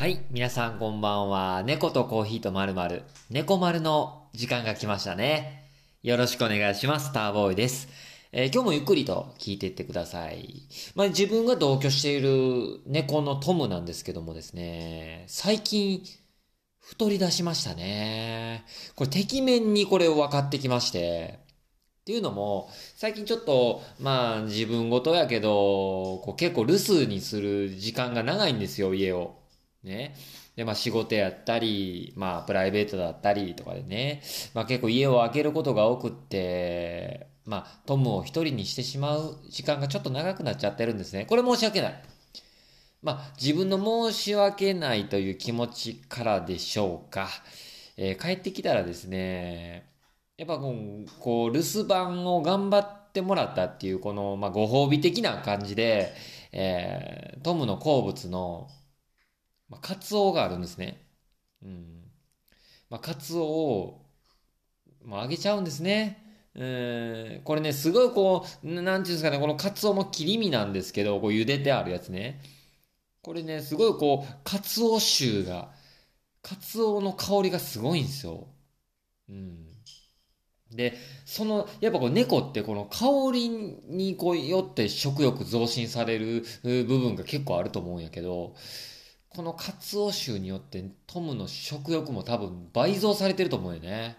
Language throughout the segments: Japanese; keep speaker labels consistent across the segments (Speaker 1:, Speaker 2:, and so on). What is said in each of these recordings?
Speaker 1: はい、皆さんこんばんは。猫とコーヒーとまるまる、猫丸の時間が来ましたね。よろしくお願いします。ターボーイです。えー今日もゆっくりと聞いていってください。まあ、自分が同居している猫のトムなんですけどもですね、最近、太り出しましたね。これ、てきめんにこれを分かってきまして、っていうのも、最近ちょっと、まあ、自分ごとやけど、こう結構留守にする時間が長いんですよ、家を。ね。で、まあ仕事やったり、まあプライベートだったりとかでね、まあ結構家を空けることが多くって、まあトムを一人にしてしまう時間がちょっと長くなっちゃってるんですね。これ申し訳ない。まあ自分の申し訳ないという気持ちからでしょうか。えー帰ってきたらですね、やっぱこう、こう留守番を頑張ってもらったっていう、この、まあご褒美的な感じで、えートムの好物の、まあ、カツオがあるんですね。うん。まあ、カツオを、まあ、揚げちゃうんですね。うん。これね、すごいこう、なんていうんですかね、このカツオも切り身なんですけど、こう茹でてあるやつね。これね、すごいこう、カツオ臭が、カツオの香りがすごいんですよ。うん。で、その、やっぱこう猫ってこの香りにこうよって食欲増進される部分が結構あると思うんやけど、このカツオ臭によってトムの食欲も多分倍増されてると思うよね。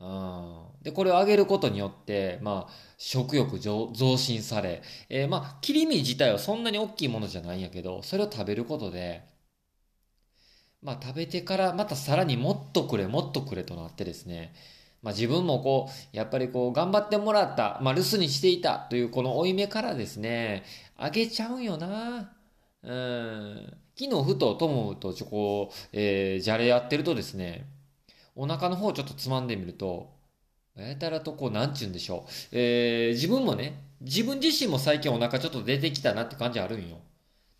Speaker 1: うん。で、これを揚げることによって、まあ、食欲増増進され、えーまあ、切り身自体はそんなに大きいものじゃないんやけど、それを食べることで、まあ、食べてからまたさらにもっとくれ、もっとくれとなってですね、まあ、自分もこう、やっぱりこう、頑張ってもらった、まあ、留守にしていたというこの負い目からですね、あげちゃうんよな。うん。昨日ふとトムとちょこう、えー、じゃれやってるとですね、お腹の方ちょっとつまんでみると、やたらとこう、なんちゅうんでしょう。えー、自分もね、自分自身も最近お腹ちょっと出てきたなって感じあるんよ。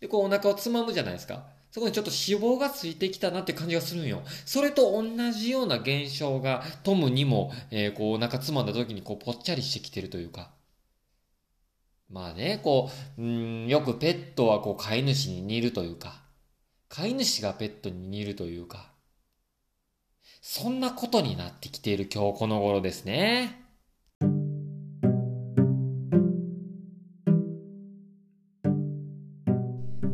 Speaker 1: で、こうお腹をつまむじゃないですか。そこにちょっと脂肪がついてきたなって感じがするんよ。それと同じような現象がトムにも、えーこうお腹つまんだ時にこうぽっちゃりしてきてるというか。まあね、こう、うん、よくペットはこう飼い主に似るというか、飼い主がペットに似るというか、そんなことになってきている今日この頃ですね。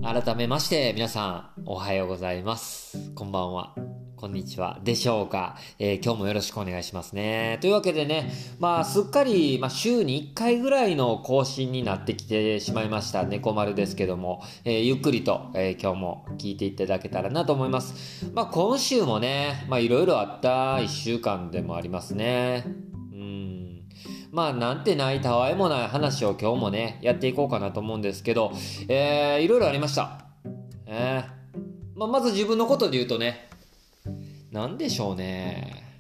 Speaker 1: 改めまして皆さんおはようございます。こんばんは。こんにちは。でしょうか、えー今日もよろしくお願いしますね。というわけでね、まあすっかり、まあ、週に1回ぐらいの更新になってきてしまいました猫丸ですけども、えーゆっくりと、えー今日も聞いていただけたらなと思います。まあ今週もね、まあいろいろあった1週間でもありますね。うん。まあ、なんてないたわいもない話を今日もね、やっていこうかなと思うんですけど、えー、いろいろありました。えーまあ、まず自分のことで言うとね、なんでしょうね。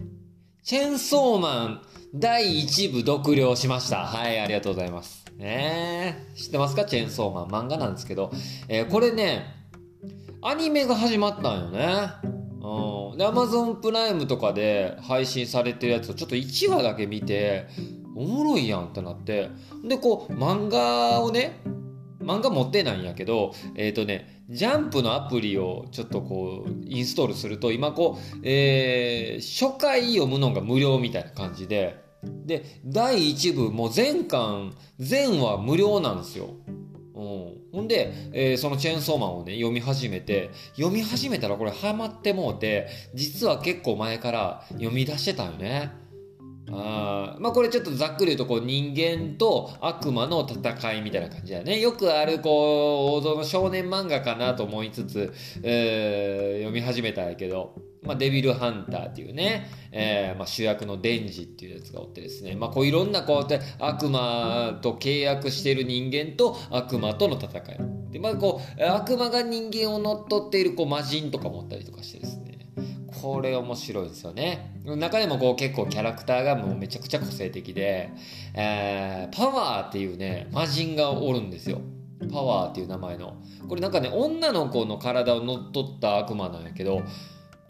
Speaker 1: チェンソーマン第1部読了しました。はい、ありがとうございます。ねえ知ってますか？チェーンソーマン。漫画なんですけど。えーこれね、アニメが始まったんよね。うん。で、アマゾンプライムとかで配信されてるやつをちょっと1話だけ見て、おもろいやんってなって。で、こう、漫画をね、漫画持ってないんやけど、えっ、とね、ジャンプのアプリをちょっとこう、インストールすると、今こう、えー初回読むのが無料みたいな感じで、で、第1部、もう全巻、全話無料なんですよ。うん、ほんで、えーそのチェーンソーマンをね、読み始めて、読み始めたらこれハマってもうて、実は結構前から読み出してたよね。あーまあこれちょっとざっくり言うとこう人間と悪魔の戦いみたいな感じだよね。よくあるこう王道の少年漫画かなと思いつつ、えー読み始めたんやけど、まあ、デビルハンターっていうね、えーまあ、主役のデンジっていうやつがおってですね、まあ、こういろんなこうやって悪魔と契約している人間と悪魔との戦い。で、まあこう、悪魔が人間を乗っ取っているこう魔人とかもおったりとかしてですね。これ面白いですよね。中でもこう結構キャラクターがもうめちゃくちゃ個性的で、えーパワーっていうね、魔人がおるんですよ。パワーっていう名前の。これなんかね、女の子の体を乗っ取った悪魔なんやけど、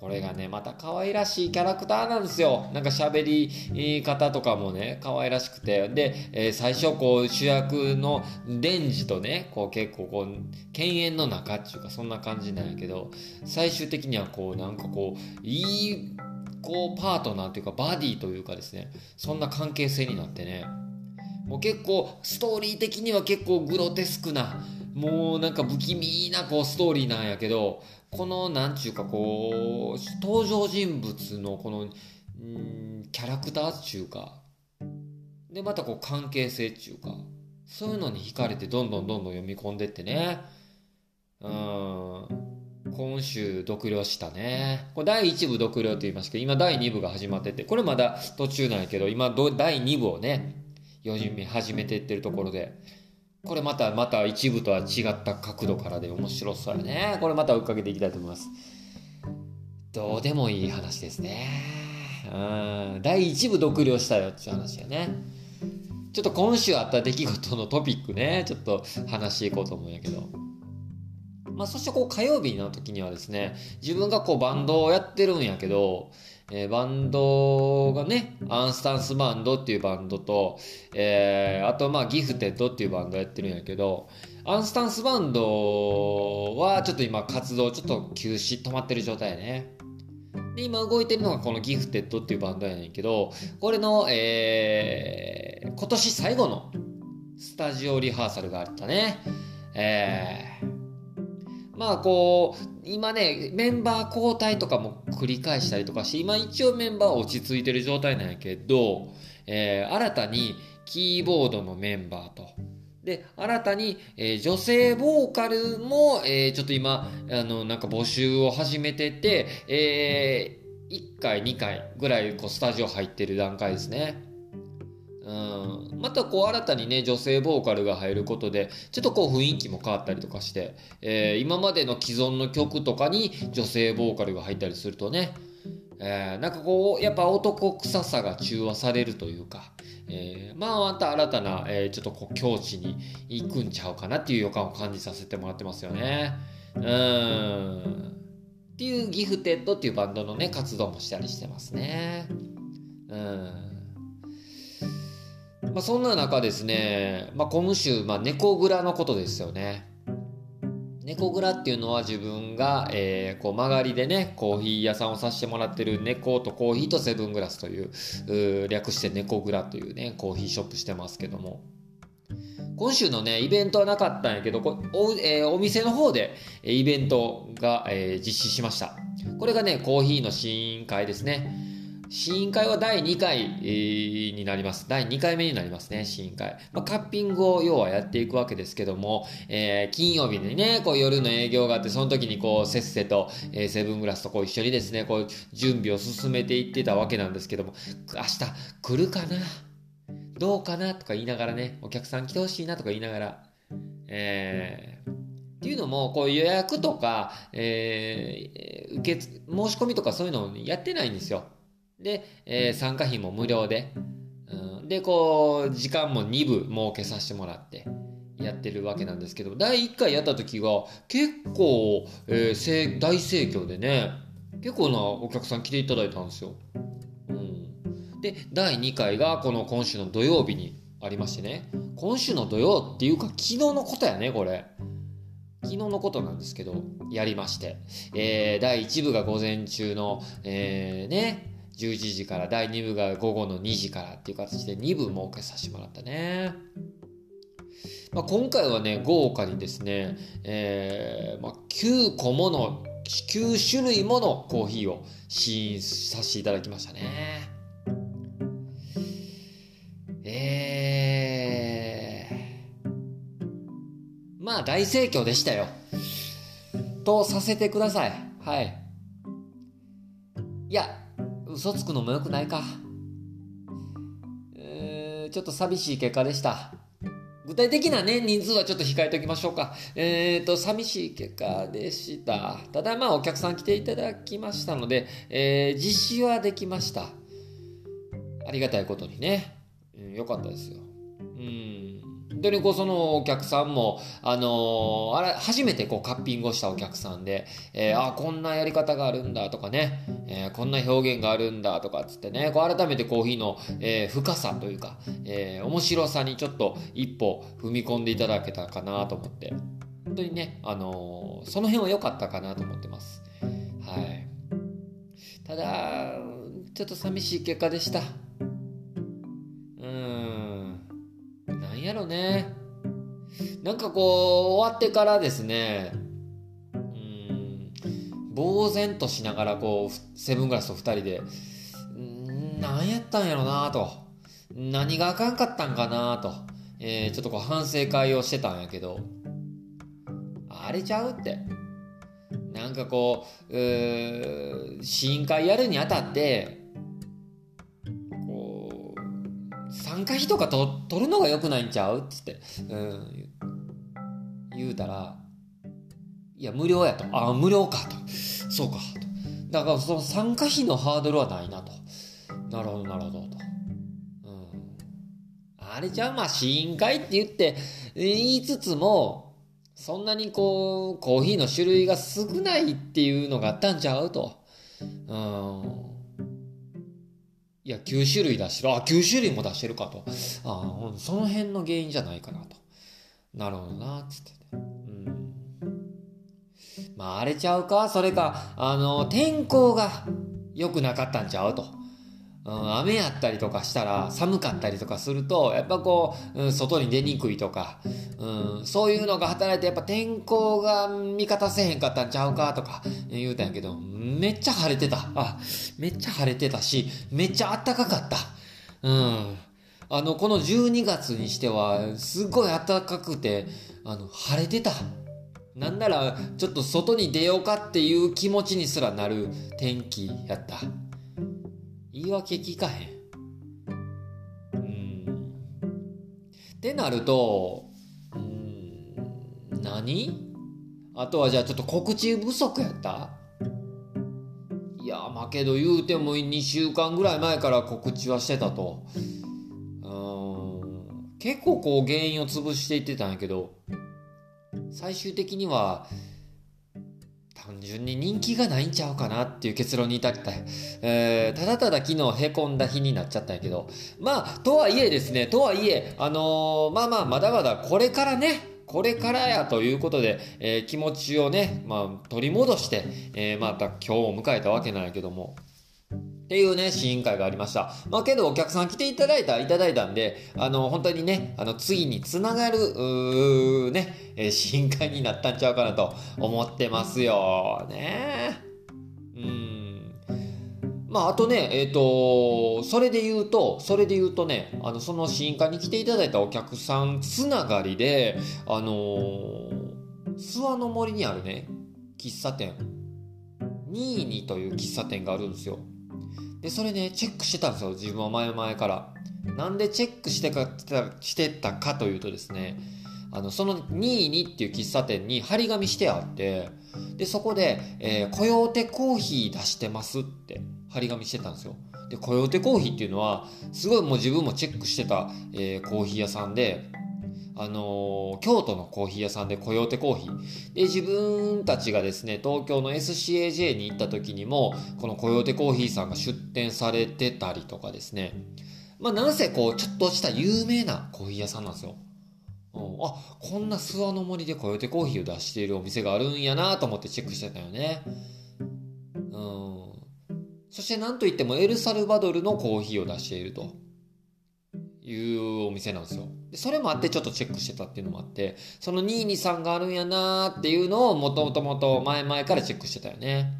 Speaker 1: これがね、また可愛らしいキャラクターなんですよ。なんか喋り方とかもね、可愛らしくて。で、えー、最初こう主役のデンジとね、こう結構こう、犬猿の中っていうかそんな感じなんやけど、最終的にはこうなんかこう、いい、こうパートナーというかバディというかですね、そんな関係性になってね、もう結構ストーリー的には結構グロテスクな、もうなんか不気味なこうストーリーなんやけど、このなんちゅうかこう登場人物のこのキャラクターっちゅうか。でまたこう関係性っちゅうか。そういうのに惹かれてどんどんどんどん読み込んでってね。うん。今週読了したね。これ第1部読了と言いますけど、今第2部が始まってて、これまだ途中なんやけど、今第2部をね、読み始めてってるところで、これまたまた一部とは違った角度からで面白そうやね。これまた追っかけていきたいと思います。どうでもいい話ですね。うん。第一部読了したよっていう話やね。ちょっと今週あった出来事のトピックね。ちょっと話していこうと思うんやけど。まあそしてこう火曜日の時にはですね自分がこうバンドをやってるんやけどえー、バンドがね、アンスタンスバンドっていうバンドと、えー、あとまあギフテッドっていうバンドやってるんやけど、アンスタンスバンドはちょっと今活動ちょっと休止止まってる状態やね。で、今動いてるのがこのギフテッドっていうバンドやねんけど、これの、えー、今年最後のスタジオリハーサルがあったね。えー、まあこう、今ね、メンバー交代とかも繰り返したりとかして、今一応メンバー落ち着いてる状態なんやけど、えー、新たにキーボードのメンバーと、で、新たに、えー、女性ボーカルも、えー、ちょっと今、あの、なんか募集を始めてて、えー、1回、2回ぐらい、こう、スタジオ入ってる段階ですね。うん、またこう新たにね女性ボーカルが入ることでちょっとこう雰囲気も変わったりとかして、えー、今までの既存の曲とかに女性ボーカルが入ったりするとね、えー、なんかこうやっぱ男臭さが中和されるというか、えー、まあまた新たな、え、ちょっとこう境地に行くんちゃうかなっていう予感を感じさせてもらってますよね。うんっていうギフテッドっていうバンドのね活動もしたりしてますね。うんまあ、そんな中ですね、まあ、今週、まあ、猫蔵のことですよね。猫蔵っていうのは自分が、えー、こう曲がりでね、コーヒー屋さんをさせてもらってる猫とコーヒーとセブングラスという、略して猫蔵というね、コーヒーショップしてますけども。今週のね、イベントはなかったんやけど、お,、えー、お店の方でイベントが、えー、実施しました。これがね、コーヒーの試飲会ですね。試飲会は第2回、になります。第2回目になりますね、試飲会。まあ、カッピングを要はやっていくわけですけども、えー、金曜日にね、こう夜の営業があって、その時にこう、せっせと、えー、セブングラスとこう一緒にですね、こう、準備を進めていってたわけなんですけども、明日来るかな？どうかな？とか言いながらね、お客さん来てほしいなとか言いながら、えー、っていうのも、こう予約とか、えー、受け、申し込みとかそういうのをやってないんですよ。で、えー、参加費も無料で、うん、で、こう、時間も2部設けさせてもらって、やってるわけなんですけど、第1回やった時が結構、えー、大盛況でね、結構なお客さん来ていただいたんですよ。うん、で、第2回がこの今週の土曜日にありましてね、今週の土曜っていうか昨日のことやね、これ。昨日のことなんですけど、やりまして、えー、第1部が午前中の、えー、ね、11時から第2部が午後の2時からっていう形で2部設けさせてもらったね。まあ、今回はね、豪華にですね、えー、まあ、9個もの、9種類ものコーヒーを試飲させていただきましたね。えー、まあ大盛況でしたよ。とさせてください。はい。いや、嘘つくのも良くないか。えー、ちょっと寂しい結果でした。具体的なね、人数はちょっと控えておきましょうか。えっ、ー、と、寂しい結果でした。ただまあお客さん来ていただきましたので、えー、実施はできました。ありがたいことにね。うん、よかったですよ。うん。でね、こうそのお客さんも、あのー、あれ、初めてこうカッピングをしたお客さんで、えー、あ、こんなやり方があるんだとかね、えー、こんな表現があるんだとかつってね、こう改めてコーヒーの、えー、深さというか、えー、面白さにちょっと一歩踏み込んでいただけたかなと思って、本当にね、あのー、その辺は良かったかなと思ってます。はい。ただ、ちょっと寂しい結果でした。うん。なんやろね。なんかこう、終わってからですね、うん、呆然としながらこう、セブングラスと二人で、なんやったんやろなと。何があかんかったんかなと。えー、ちょっとこう反省会をしてたんやけど、あれちゃうって。なんかこう、う試飲会やるにあたって、参加費とかと取るのが良くないんちゃう？っつって、うん、言うたら、いや、無料やと。あ、無料かと。そうか。と。だからその参加費のハードルはないなと。なるほど、なるほど、と。うん。あれじゃあまあ、試飲会って言って、言いつつも、そんなにこう、コーヒーの種類が少ないっていうのがあったんちゃうと。うん。いや、9種類出してる。あ、9種類も出してるかと。あその辺の原因じゃないかなと。なるほどな、つって、うん。まあ、荒れちゃうか？それか、あの、天候が良くなかったんちゃうと。うん、雨やったりとかしたら寒かったりとかするとやっぱこう、うん、外に出にくいとか、うん、そういうのが働いてやっぱ天候が味方せへんかったんちゃうかとか言うたんやけどめっちゃ晴れてた。あめっちゃ晴れてたしめっちゃ暖かかった。うん。あのこの12月にしてはすごい暖かくてあの晴れてた。なんならちょっと外に出ようかっていう気持ちにすらなる天気やった。言い訳聞かへん。うん。ってなると、うん、何？あとはじゃあちょっと告知不足やった？いや、まあけど言うても2週間ぐらい前から告知はしてたと。うん。結構こう原因を潰していってたんやけど、最終的には単純に人気がないんちゃうかなっていう結論に至った。えー、ただただ昨日凹んだ日になっちゃったんやけど。まあ、とはいえですね、とはいえ、あのー、まあまあ、まだまだこれからね、これからやということで、えー、気持ちをね、まあ、取り戻して、え、また今日を迎えたわけなんやけども。っていうね、試飲会がありました。まあけどお客さん来ていただいた、いただいたんで、あの、本当にね、あの、次につながる、うね、えー、試飲会になったんちゃうかなと思ってますよ。ね。うん。まあ、あとね、えっ、ー、と、それで言うと、それで言うとね、あの、その試飲会に来ていただいたお客さんつながりで、あのー、諏訪の森にあるね、喫茶店、ニーニという喫茶店があるんですよ。で、それね、チェックしてたんですよ、自分は前々から。なんでチェックしてかしてたかというとですね、あの、その22っていう喫茶店に張り紙してあって、で、そこで、えー、コヨーテコーヒー出してますって張り紙してたんですよ。で、コヨーテコーヒーっていうのは、すごいもう自分もチェックしてた、えー、コーヒー屋さんで、あのー、京都のコーヒー屋さんでコヨーテコーヒー。で、自分たちがですね、東京の SCAJ に行った時にも、このコヨーテコーヒーさんが出店されてたりとかですね。まあ、なんせこう、ちょっとした有名なコーヒー屋さんなんですよ。うん、あ、こんな諏訪の森でコヨーテコーヒーを出しているお店があるんやなと思ってチェックしてたよね。うん。そしてなんといってもエルサルバドルのコーヒーを出していると。いうお店なんですよ。でそれもあってちょっとチェックしてたっていうのもあって、その223があるんやなーっていうのをもともと前々からチェックしてたよね。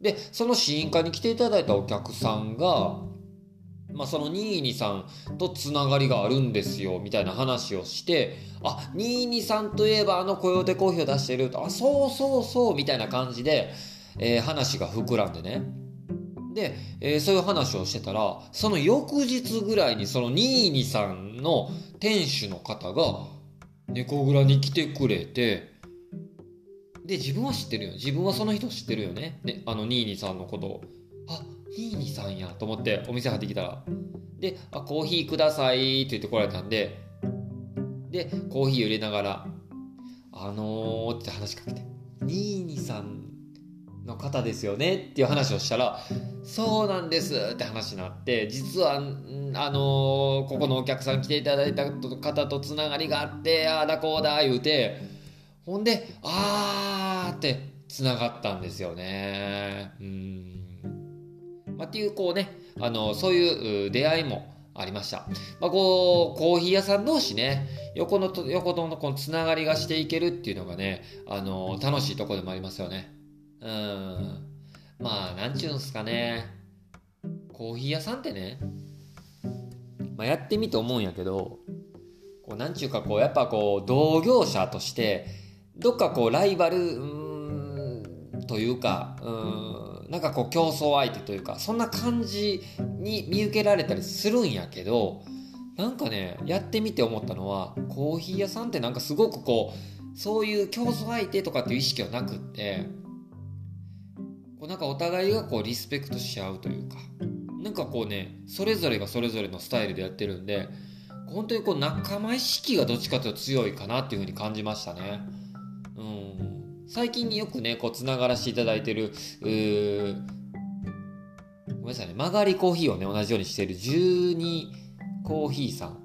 Speaker 1: で、その試飲会に来ていただいたお客さんが、まあ、その223とつながりがあるんですよ、みたいな話をして、あ、223といえばあのコヨーテコーヒーを出してると、あ、そうそうそう、みたいな感じで、えー、話が膨らんでね。で、えー、そういう話をしてたら、その翌日ぐらいにその22さんの店主の方が猫蔵に来てくれて、で、自分は知ってるよ。自分はその人知ってるよね。ね、あの22さんのことを。あ、22さんやと思ってお店入ってきたら。で、あ、コーヒーくださいって言ってこられたんで、で、コーヒー入れながら、あのーって話しかけて、ニーニさんの方ですよねっていう話をしたら、そうなんですって話になって、実は、あのー、ここのお客さん来ていただいた方とつながりがあって、ああだこうだ言うて、ほんで、あーってつながったんですよね。うん。まあ、っていう、こうね、あの、そういう出会いもありました。まあ、こう、コーヒー屋さん同士ね、横のと、横とのこのつながりがしていけるっていうのがね、あの、楽しいとこでもありますよね。うん。まあ、なんちゅうんすかね。コーヒー屋さんってね、まあ、やってみて思うんやけど、こう、なんちゅうかこう、やっぱこう、同業者として、どっかこう、ライバル、というか、うん、なんかこう、競争相手というか、そんな感じに見受けられたりするんやけど、なんかね、やってみて思ったのは、コーヒー屋さんってなんかすごくこう、そういう競争相手とかっていう意識はなくって、こうなんかお互いがこうリスペクトし合うというかなんかこうねそれぞれがそれぞれのスタイルでやってるんで本当にこう仲間意識がどっちかというと強いかなっていうふうに感じましたね。うん、最近によくねこうつながらせていただいてるうごめんなさいね曲がりコーヒーをね同じようにしてる12コーヒーさん。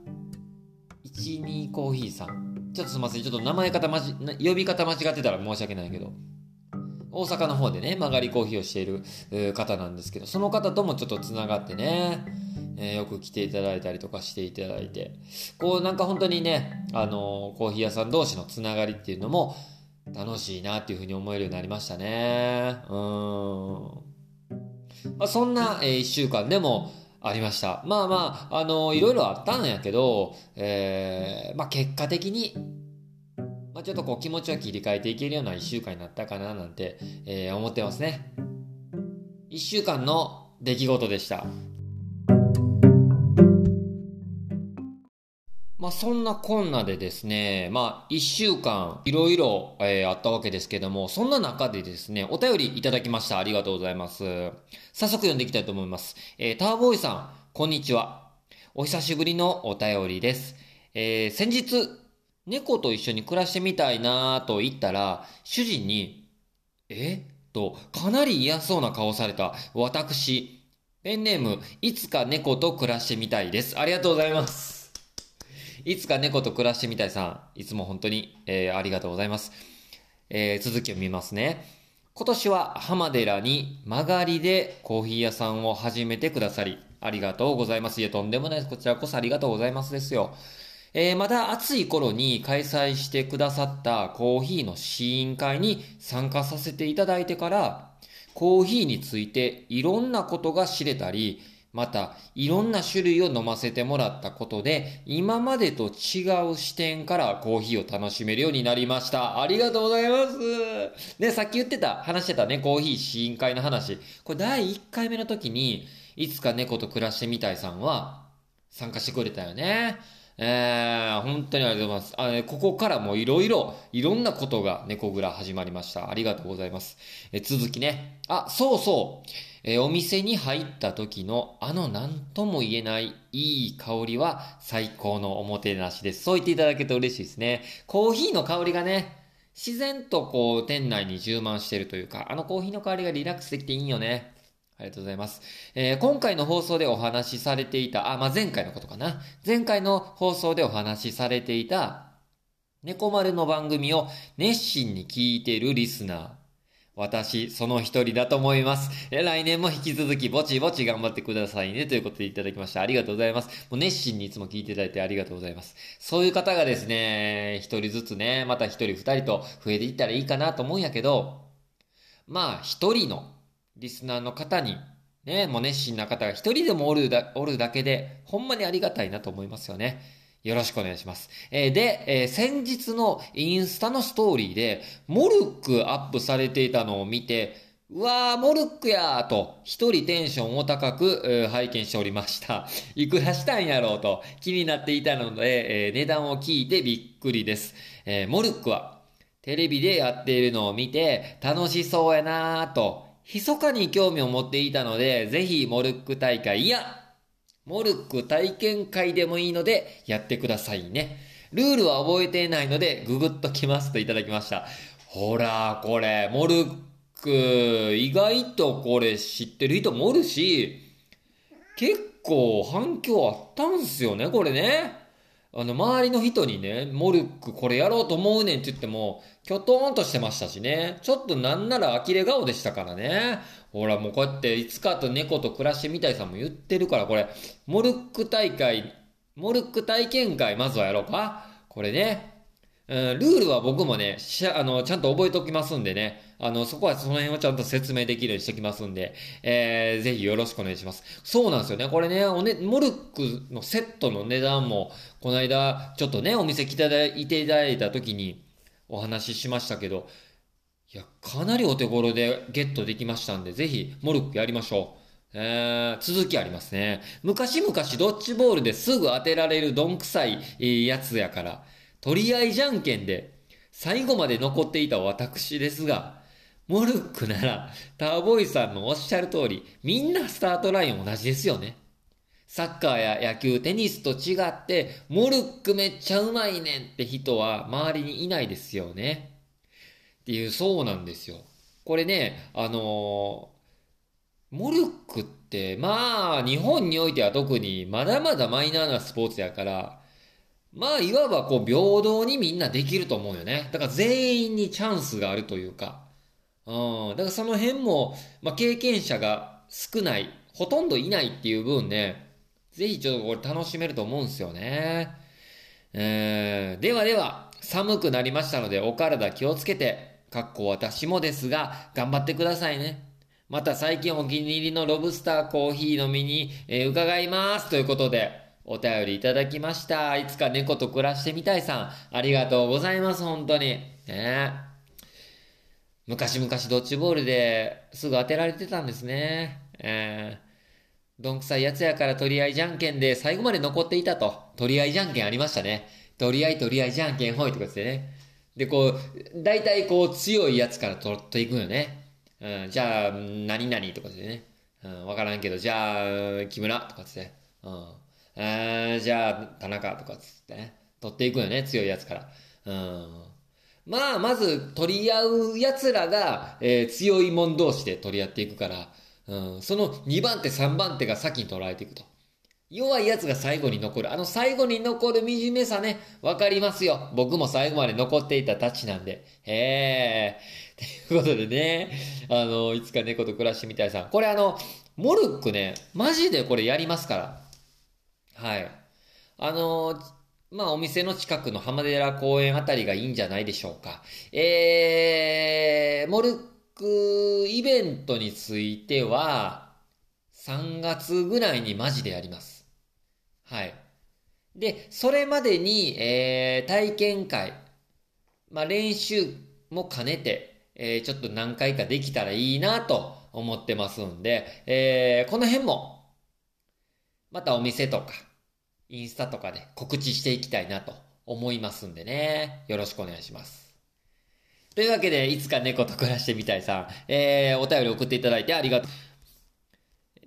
Speaker 1: 12コーヒーさん。ちょっとすみませんちょっと名前方まじ呼び方間違ってたら申し訳ないけど。大阪の方でね、曲がりコーヒーをしている方なんですけど、その方ともちょっとつながってね、えー、よく来ていただいたりとかしていただいて、こうなんか本当にね、あのー、コーヒー屋さん同士のつながりっていうのも楽しいなっていうふうに思えるようになりましたね。うん。まあ、そんな、えー、一週間でもありました。まあまあ、あのー、いろいろあったんやけど、えー、まあ結果的にまあ、ちょっとこう気持ちを切り替えていけるような1週間になったかななんて、えー、思ってますね。1週間の出来事でした。まあそんなこんなでですね、まあ一週間いろいろあったわけですけども、そんな中でですね、お便りいただきました。ありがとうございます。早速読んでいきたいと思います。えー、ターボーイさん、こんにちは。お久しぶりのお便りです。えー、先日、猫と一緒に暮らしてみたいなと言ったら、主人に、え？と、かなり嫌そうな顔された私、ペンネーム、いつか猫と暮らしてみたいです。ありがとうございます。いつか猫と暮らしてみたいさん、いつも本当に、えー、ありがとうございます。えー、続きを見ますね。今年は浜寺に曲がりでコーヒー屋さんを始めてくださり、ありがとうございます。いや、とんでもないです。こちらこそありがとうございますですよ。えー、まだ暑い頃に開催してくださったコーヒーの試飲会に参加させていただいてから、コーヒーについていろんなことが知れたり、また、いろんな種類を飲ませてもらったことで、今までと違う視点からコーヒーを楽しめるようになりました。ありがとうございます。ね、さっき言ってた、話してたね、コーヒー試飲会の話。これ第1回目の時に、いつか猫と暮らしてみたいさんは参加してくれたよね。えー、本当にありがとうございます。あの、ここからもいろいろ、いろんなことが猫蔵始まりました。ありがとうございます。え続きね。あ、そうそう。えー、お店に入った時のあの何とも言えないいい香りは最高のおもてなしです。そう言っていただけると嬉しいですね。コーヒーの香りがね、自然とこう店内に充満してるというか、あのコーヒーの香りがリラックスできていいよね。ありがとうございます。えー、今回の放送でお話しされていた、あ、まあ、前回のことかな。前回の放送でお話しされていた、猫丸の番組を熱心に聞いてるリスナー。私、その一人だと思います。え来年も引き続きぼちぼち頑張ってくださいね。ということでいただきました。ありがとうございます。もう熱心にいつも聞いていただいてありがとうございます。そういう方がですね、一人ずつね、また一人二人と増えていったらいいかなと思うんやけど、まあ一人のリスナーの方に、ね、もう熱心な方が一人でもおるだ、おるだけで、ほんまにありがたいなと思いますよね。よろしくお願いします。えー、で、えー、先日のインスタのストーリーで、モルックアップされていたのを見て、うわー、モルックやーと、一人テンションを高く、えー、拝見しておりました。いくらしたんやろうと気になっていたので、えー、値段を聞いてびっくりです。えー、モルックは、テレビでやっているのを見て、楽しそうやなーと、密かに興味を持っていたので、ぜひモルック大会、いや、モルック体験会でもいいのでやってくださいね。ルールは覚えていないので、ググっときますといただきました。ほら、これ、モルック、意外とこれ知ってる人もおるし、結構反響あったんすよね、これね。あの、周りの人にね、モルックこれやろうと思うねんって言っても、きょとんとしてましたしね。ちょっとなんなら呆れ顔でしたからね。ほら、もうこうやって、いつかと猫と暮らしてみたいさんも言ってるから、これ、モルック大会、モルック体験会、まずはやろうか。これね。うん、ルールは僕もね、しあの、ちゃんと覚えておきますんでね。あの、そこはその辺をちゃんと説明できるようにしておきますんで、えー、ぜひよろしくお願いします。そうなんですよね。これね、おね、モルックのセットの値段も、この間、ちょっとね、お店来ていただいた時にお話ししましたけど、いや、かなりお手頃でゲットできましたんで、ぜひ、モルックやりましょう。えー、続きありますね。昔々ドッジボールですぐ当てられるどんくさいやつやから、取り合いじゃんけんで最後まで残っていた私ですが、モルックなら、ターボイさんのおっしゃる通り、みんなスタートライン同じですよね。サッカーや野球、テニスと違って、モルックめっちゃうまいねんって人は周りにいないですよね。っていう、そうなんですよ。これね、あのモルックって、まあ、日本においては特にまだまだマイナーなスポーツやから、まあ、いわばこう、平等にみんなできると思うよね。だから全員にチャンスがあるというか、うん、だからその辺も、まあ、経験者が少ない、ほとんどいないっていう分ね、ぜひちょっとこれ楽しめると思うんですよね。えー、ではでは、寒くなりましたので、お体気をつけて、かっこ私もですが、頑張ってくださいね。また最近お気に入りのロブスターコーヒー飲みに、えー、伺います。ということで、お便りいただきました。いつか猫と暮らしてみたいさん、ありがとうございます、本当に。ね昔々ドッジボールですぐ当てられてたんですね。えー、どんくさいやつやから取り合いじゃんけんで最後まで残っていたと。取り合いじゃんけんありましたね。取り合い取り合いじゃんけんほいとかってね。で、こう、大体こう強いやつから取っていくよね。うん、じゃあ、何々とかでね。うん、わからんけど、じゃあ、木村とかつって。うん。えー、じゃあ、田中とかつってね。取っていくよね、強いやつから。うん。まあ、まず取り合う奴らが、えー、強い者同士で取り合っていくから、うん、その2番手、3番手が先に取られていくと。弱い奴が最後に残る。あの最後に残る惨めさね、わかりますよ。僕も最後まで残っていたたちなんで。へえ。ということでね、あの、いつか猫と暮らしてみたいさん。これあの、モルックね、マジでこれやりますから。はい。あの、まあお店の近くの浜寺公園あたりがいいんじゃないでしょうか。えー、モルックイベントについては、3月ぐらいにマジでやります。はい。で、それまでに、えー、体験会、まあ、練習も兼ねて、えー、ちょっと何回かできたらいいなと思ってますんで、えー、この辺も、またお店とか、インスタとかで告知していきたいなと思いますんでね、よろしくお願いします。というわけで、いつか猫と暮らしてみたいさん、えー、お便り送っていただいてありがとう。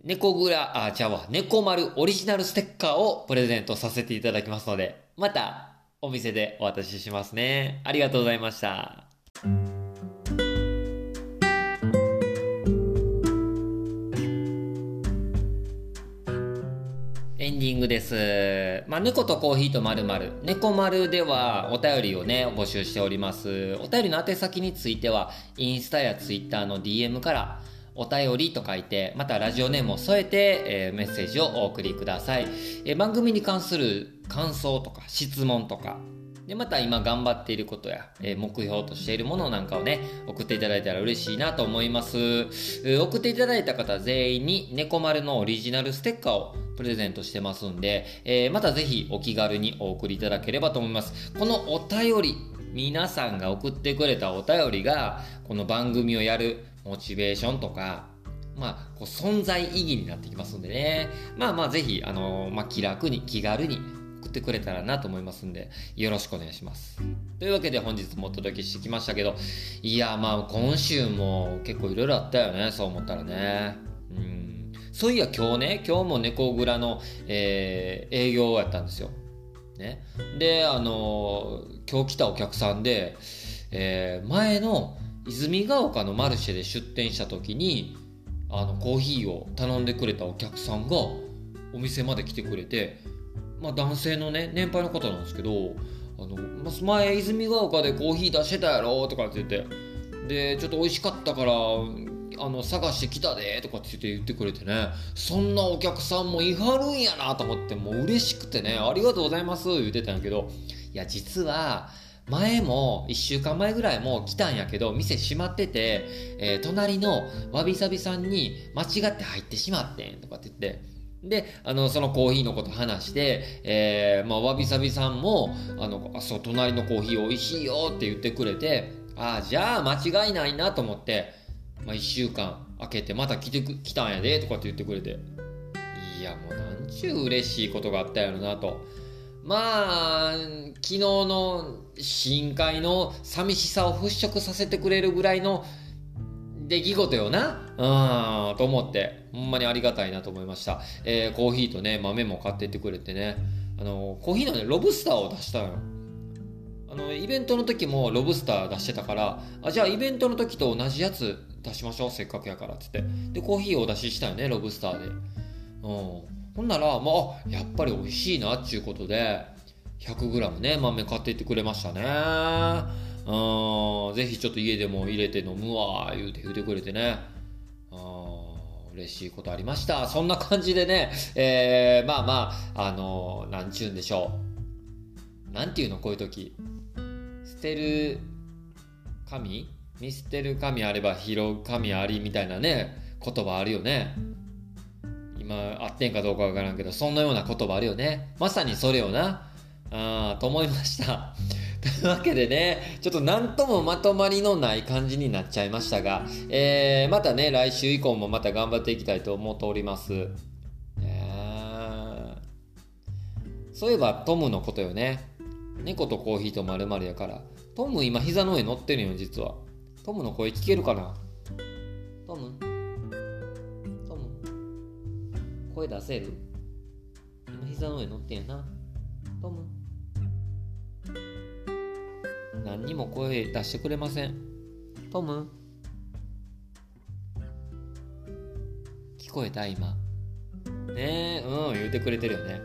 Speaker 1: 猫ぐら、あ、ちゃうわ、猫丸オリジナルステッカーをプレゼントさせていただきますので、またお店でお渡ししますね。ありがとうございました。ディングです。まあ、猫とコーヒーとまるまる。猫丸ではお便りをね、募集しております。お便りの宛先については、インスタやツイッターの DM からお便りと書いて、またラジオネームを添えて、えー、メッセージをお送りください、えー、番組に関する感想とか質問とか、で、また今頑張っていることや、えー、目標としているものなんかをね、送っていただいたら嬉しいなと思います。送っていただいた方全員に猫丸のオリジナルステッカーをプレゼントしてますんで、えー、またぜひお気軽にお送りいただければと思います。このお便り、皆さんが送ってくれたお便りが、この番組をやるモチベーションとか、まあ、こう存在意義になってきますんでね。まあまあ、ぜひ、あのー、まあ、気楽に、気軽に送ってくれたらなと思いますんで、よろしくお願いします。というわけで本日もお届けしてきましたけど、いや、まあ、今週も結構いろいろあったよね、そう思ったらね。うん。そういや、今日ね、今日も猫蔵の、えー、営業やったんですよ。ね。で、あのー、今日来たお客さんで、えー、前の泉ヶ丘のマルシェで出店した時に、あの、コーヒーを頼んでくれたお客さんがお店まで来てくれて、まあ男性のね、年配の方なんですけど、あの、前泉ヶ丘でコーヒー出してたやろとかって言って、で、ちょっと美味しかったから、あの探してきたでとかって言ってくれてねそんなお客さんもいはるんやなと思ってもう嬉しくてねありがとうございます言ってたんやけどいや実は前も1週間前ぐらいも来たんやけど店閉まってて、えー、隣のわびさびさんに間違って入ってしまってんとかって言ってで、あの、そのコーヒーのこと話して、えー、まあ、わびさびさんも、あの、あ、そう、隣のコーヒー美味しいよって言ってくれて、ああ、じゃあ間違いないなと思って、まあ、1週間空けてまた来て来たんやでとかって言ってくれていやもうなんちゅう嬉しいことがあったやろなと。まあ昨日の深海の寂しさを払拭させてくれるぐらいの出来事よな。うんと思って。ほんまにありがたいなと思いました、えー、コーヒーとね豆も買ってってくれてね。あのコーヒーのねロブスターを出したのよ。あのイベントの時もロブスター出してたからあじゃあイベントの時と同じやつ出しましょうせっかくやからっつって。でコーヒーをお出ししたよねロブスターで。うん。ほんならまあやっぱり美味しいなっちゅうことで 100g ね豆買っていってくれましたね。うん。ぜひちょっと家でも入れて飲むわ言うて言うてくれてね。うん。嬉しいことありました。そんな感じでねえー、まあまああのー、なんちゅうんでしょう。なんていうのこういう時。捨てる神？見捨てる神あれば拾う神ありみたいなね言葉あるよね。今合ってんかどうかわからんけどそんなような言葉あるよね。まさにそれよな。あと思いました。というわけでね、ちょっと何ともまとまりのない感じになっちゃいましたが、えー、またね、来週以降もまた頑張っていきたいと思っております。え、そういえばトムのことよね。猫とコーヒーとまるやから。トム今膝の上乗ってるよ、実は。トムの声聞けるかな？トム？トム？声出せる？今膝の上乗ってんやな。トム？何にも声出してくれません。トム聞こえた今。ねえ、うん、言うてくれてるよね。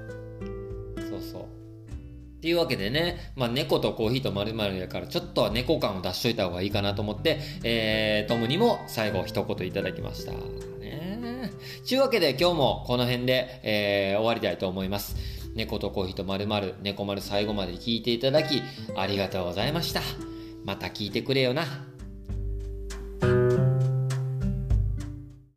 Speaker 1: そうそう。っていうわけでね、まあ、猫とコーヒーと〇〇やからちょっとは猫感を出しといた方がいいかなと思って、えー、トムにも最後一言いただきました。ねちゅうわけで今日もこの辺で、えー、終わりたいと思います。猫とコーヒーとまるまる、猫丸最後まで聞いていただきありがとうございました。また聞いてくれよな。